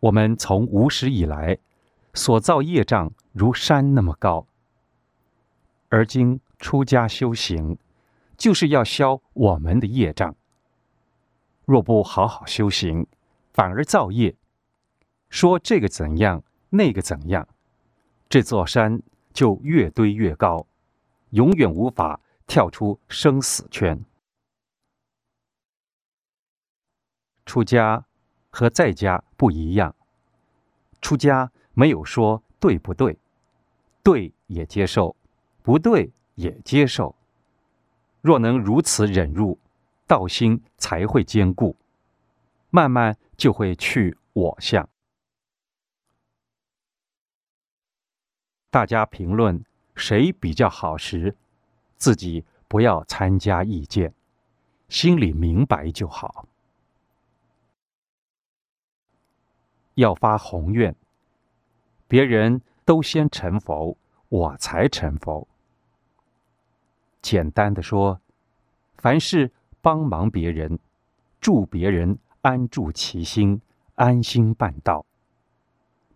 我们从无始以来所造业障如山那么高，而今出家修行，就是要消我们的业障。若不好好修行，反而造业，说这个怎样，那个怎样，这座山就越堆越高，永远无法跳出生死圈。出家和在家不一样，出家没有说对不对，对也接受，不对也接受。若能如此忍辱，道心才会坚固，慢慢就会去我相。大家评论谁比较好时，自己不要参加意见，心里明白就好。要发宏愿，别人都先成佛，我才成佛。简单的说，凡事帮忙别人，助别人安住其心，安心办道，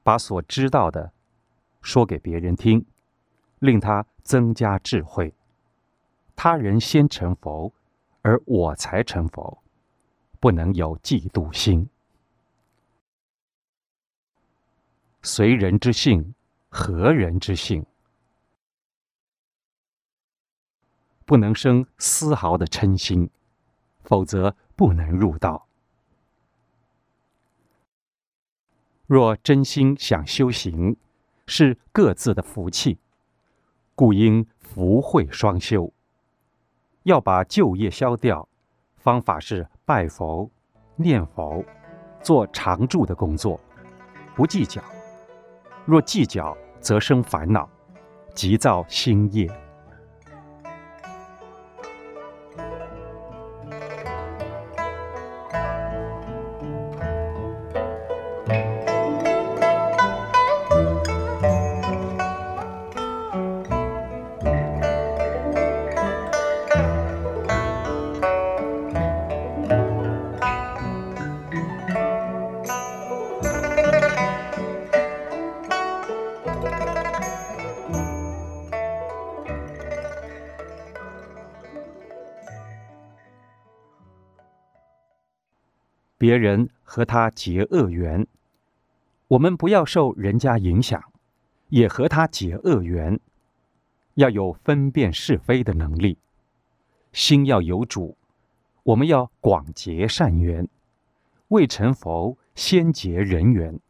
把所知道的说给别人听，令他增加智慧。他人先成佛，而我才成佛，不能有嫉妒心。随人之性，合人之性，不能生丝毫的嗔心，否则不能入道。若真心想修行，是各自的福气，故应福慧双修。要把旧业消掉，方法是拜佛、念佛，做常住的工作，不计较。若计较，则生烦恼，急躁心业。别人和他结恶缘，我们不要受人家影响，也和他结恶缘。要有分辨是非的能力，心要有主。我们要广结善缘，未成佛先结人缘。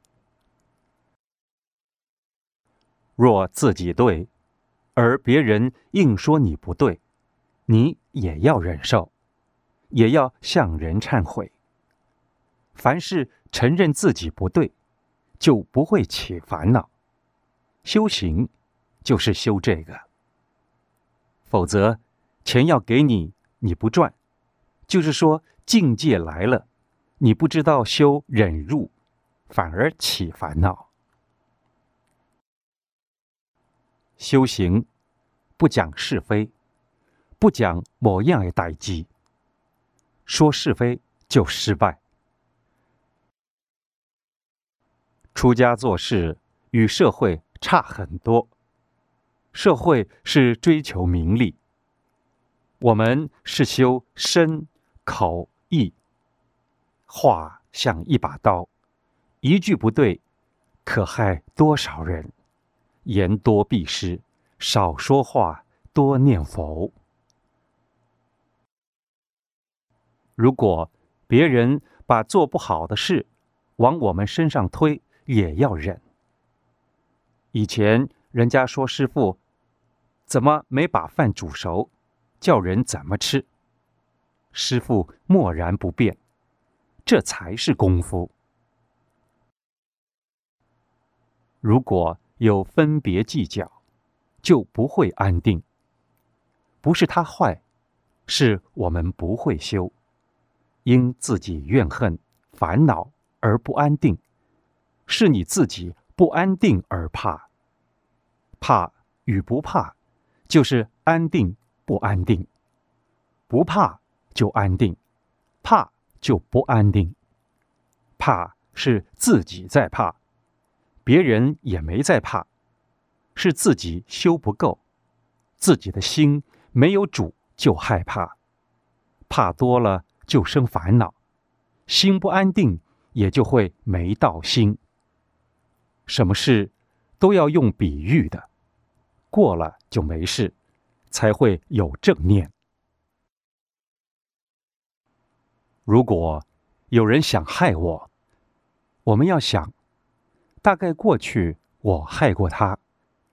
若自己对，而别人硬说你不对，你也要忍受，也要向人忏悔。凡是承认自己不对，就不会起烦恼。修行就是修这个。否则，钱要给你，你不赚，就是说境界来了，你不知道修忍辱，反而起烦恼。修行不讲是非，不讲某样的代机，说是非就失败。出家做事与社会差很多，社会是追求名利，我们是修身、口、意。话像一把刀，一句不对，可害多少人？言多必失，少说话，多念佛。如果别人把做不好的事往我们身上推，也要忍。以前人家说师傅怎么没把饭煮熟，叫人怎么吃？师傅默然不变，这才是功夫。如果有分别计较，就不会安定。不是他坏，是我们不会修，因自己怨恨、烦恼而不安定。是你自己不安定而怕，怕与不怕，就是安定不安定。不怕就安定，怕就不安定。怕是自己在怕，别人也没在怕，是自己修不够，自己的心没有主就害怕，怕多了就生烦恼，心不安定也就会没道心。什么事都要用比喻的，过了就没事，才会有正念。如果有人想害我，我们要想，大概过去我害过他，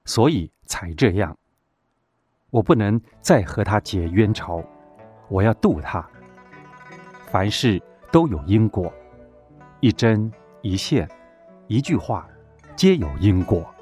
所以才这样。我不能再和他结冤仇，我要渡他。凡事都有因果，一针一线，一句话，皆有因果。